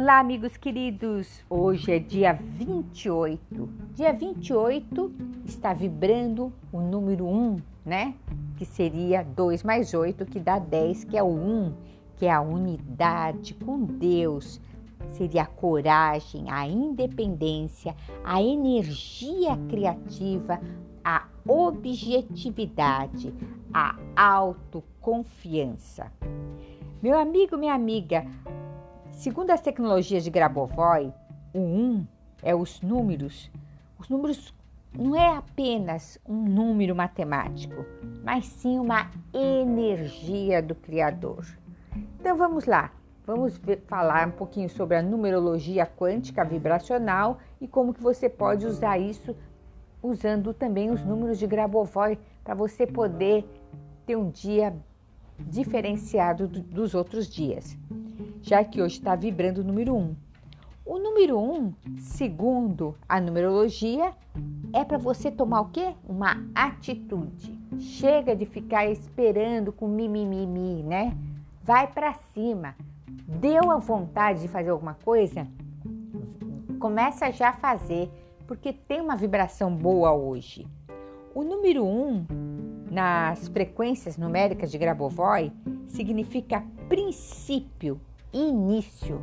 Olá, amigos queridos! Hoje é dia 28. Dia 28 está vibrando o número 1, né? Que seria 2 mais 8, que dá 10, que é o 1, que é a unidade com Deus. Seria a coragem, a independência, a energia criativa, a objetividade, a autoconfiança. Meu amigo, minha amiga, Segundo as tecnologias de Grabovoi, o 1 é os números. Os números não é apenas um número matemático, mas sim uma energia do Criador. Então vamos lá, vamos ver, falar um pouquinho sobre a numerologia quântica vibracional e como que você pode usar isso usando também os números de Grabovoi para você poder ter um dia diferenciado dos outros dias já que hoje está vibrando o número 1. Um. O número 1, um, segundo a numerologia, é para você tomar o quê? Uma atitude. Chega de ficar esperando com mimimi, né? Vai para cima. Deu a vontade de fazer alguma coisa? Começa já a fazer, porque tem uma vibração boa hoje. O número 1, um, nas frequências numéricas de Grabovoi, significa princípio início.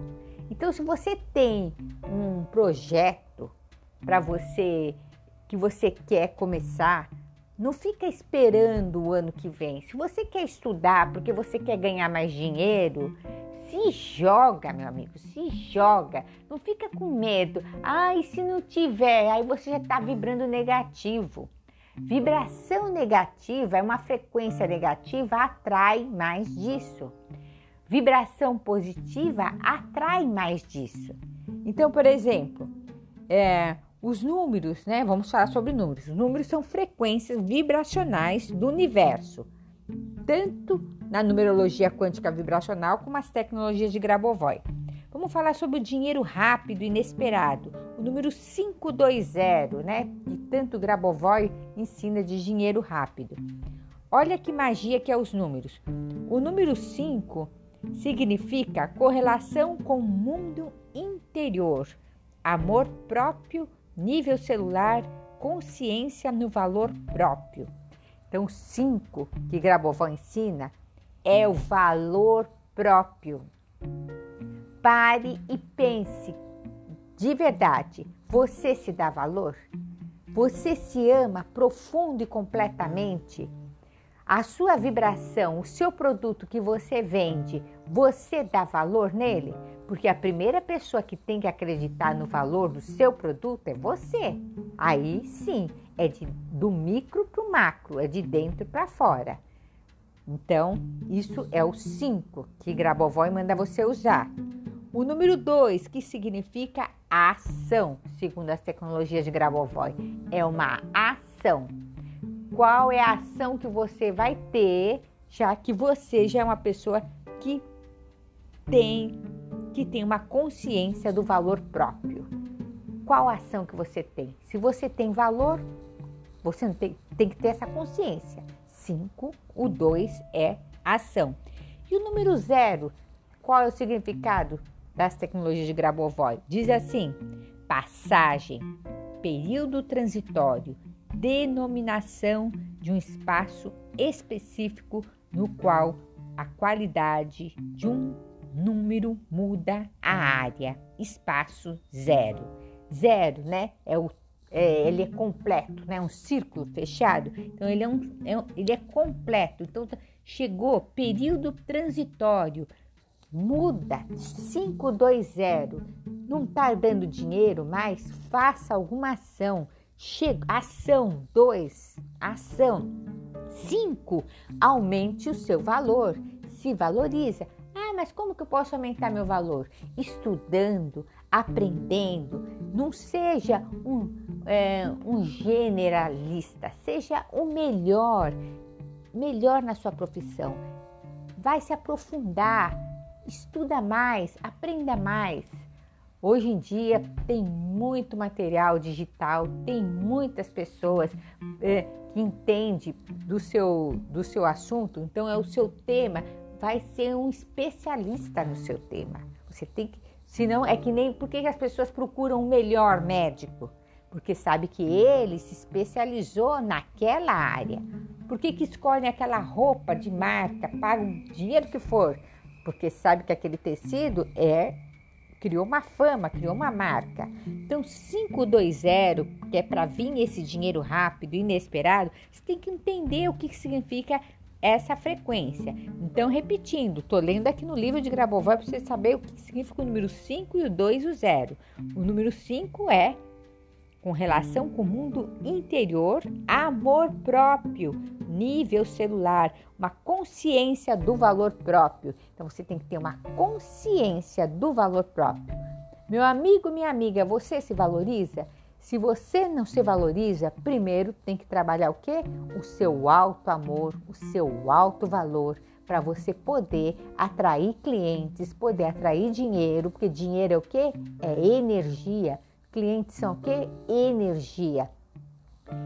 Então, se você tem um projeto para você que você quer começar, não fica esperando o ano que vem. Se você quer estudar porque você quer ganhar mais dinheiro, se joga, meu amigo, se joga. Não fica com medo. Ai, se não tiver, aí você já está vibrando negativo. Vibração negativa é uma frequência negativa, atrai mais disso. Vibração positiva atrai mais disso. Então, por exemplo, é, os números, né? Vamos falar sobre números. Os números são frequências vibracionais do universo, tanto na numerologia quântica vibracional como as tecnologias de Grabovoi. Vamos falar sobre o dinheiro rápido e inesperado, o número 520, né? Que tanto Grabovoi ensina de dinheiro rápido. Olha que magia que é os números. O número 5 significa correlação com o mundo interior, amor próprio, nível celular, consciência no valor próprio. Então, cinco que Grabovoi ensina é o valor próprio. Pare e pense de verdade. Você se dá valor? Você se ama profundo e completamente? A sua vibração, o seu produto que você vende, você dá valor nele? Porque a primeira pessoa que tem que acreditar no valor do seu produto é você. Aí sim, é de, do micro para o macro, é de dentro para fora. Então, isso é o 5 que Grabovoi manda você usar. O número 2, que significa ação, segundo as tecnologias de Grabovoi, é uma ação qual é a ação que você vai ter, já que você já é uma pessoa que tem que tem uma consciência do valor próprio. Qual ação que você tem? Se você tem valor, você tem, tem que ter essa consciência. 5, o 2 é ação. E o número zero, qual é o significado das tecnologias de Grabovoi? Diz assim: passagem, período transitório, denominação de um espaço específico no qual a qualidade de um número muda a área. Espaço zero. Zero, né? É o, é, ele é completo, né? Um círculo fechado. Então ele é, um, é um, ele é completo. Então chegou período transitório. Muda 520. Não está dando dinheiro mais? Faça alguma ação Chega, ação 2, ação 5, aumente o seu valor, se valoriza. Ah, mas como que eu posso aumentar meu valor? Estudando, aprendendo. Não seja um, é, um generalista, seja o melhor, melhor na sua profissão. Vai se aprofundar, estuda mais, aprenda mais. Hoje em dia tem muito material digital, tem muitas pessoas é, que entendem do seu, do seu assunto, então é o seu tema, vai ser um especialista no seu tema. Você tem que Senão é que nem por que as pessoas procuram um melhor médico? Porque sabe que ele se especializou naquela área. Por que, que escolhem aquela roupa de marca, pagam o dinheiro que for? Porque sabe que aquele tecido é criou uma fama, criou uma marca. Então, 520, que é para vir esse dinheiro rápido, inesperado, você tem que entender o que significa essa frequência. Então, repetindo, estou lendo aqui no livro de Grabovoi para você saber o que significa o número 5 e o 2 e o 0. O número 5 é com relação com o mundo interior, amor próprio, nível celular, uma consciência do valor próprio. Então você tem que ter uma consciência do valor próprio. Meu amigo, minha amiga, você se valoriza? Se você não se valoriza, primeiro tem que trabalhar o quê? O seu alto amor, o seu alto valor, para você poder atrair clientes, poder atrair dinheiro, porque dinheiro é o quê? É energia. Clientes são o quê? Energia.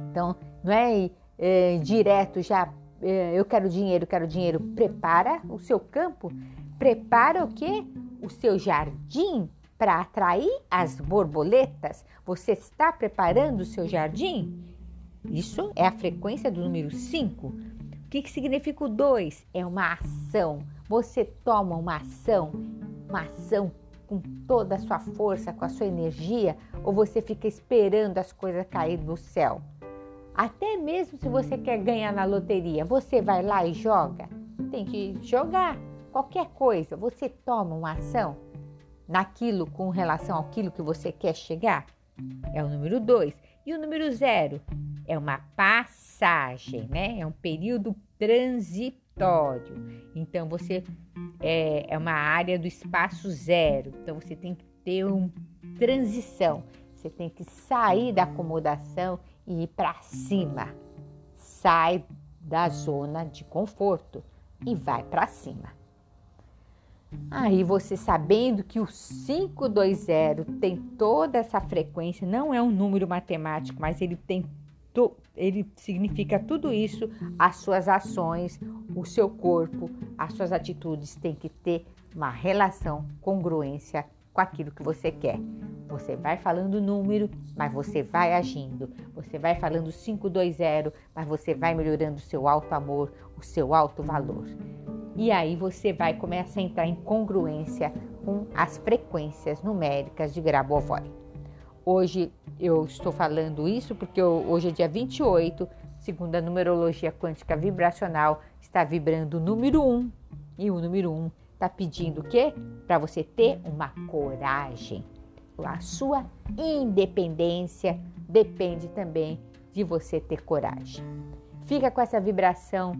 Então, não é, é direto já, é, eu quero dinheiro, quero dinheiro. Prepara o seu campo, prepara o quê? O seu jardim para atrair as borboletas. Você está preparando o seu jardim? Isso é a frequência do número 5. O que, que significa o 2? É uma ação. Você toma uma ação, uma ação com toda a sua força, com a sua energia, ou você fica esperando as coisas caírem do céu? Até mesmo se você quer ganhar na loteria, você vai lá e joga? Tem que jogar. Qualquer coisa, você toma uma ação naquilo com relação àquilo que você quer chegar? É o número 2. E o número zero é uma passagem, né? É um período transitório. Então você é, é uma área do espaço zero. Então você tem que ter uma transição. Você tem que sair da acomodação e ir para cima. Sai da zona de conforto e vai para cima. Aí você sabendo que o 520 tem toda essa frequência, não é um número matemático, mas ele tem ele significa tudo isso, as suas ações, o seu corpo, as suas atitudes têm que ter uma relação, congruência com aquilo que você quer. Você vai falando número, mas você vai agindo. Você vai falando 520, mas você vai melhorando o seu alto amor, o seu alto valor. E aí você vai começar a entrar em congruência com as frequências numéricas de Grabovoi. Hoje eu estou falando isso porque eu, hoje é dia 28, segundo a numerologia quântica vibracional, está vibrando o número 1. E o número 1 está pedindo o quê? Para você ter uma coragem. A sua independência depende também de você ter coragem. Fica com essa vibração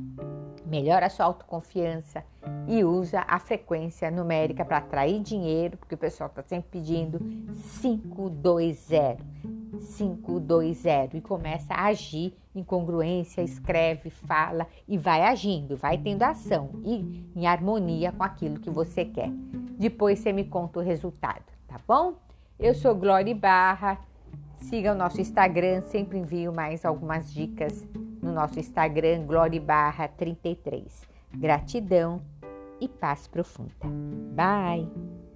melhora a sua autoconfiança e usa a frequência numérica para atrair dinheiro, porque o pessoal está sempre pedindo 520, 520 e começa a agir em congruência, escreve, fala e vai agindo, vai tendo ação e em harmonia com aquilo que você quer. Depois você me conta o resultado, tá bom? Eu sou Glória Barra. Siga o nosso Instagram, sempre envio mais algumas dicas no nosso Instagram, Glória Barra 33. Gratidão e paz profunda. Bye!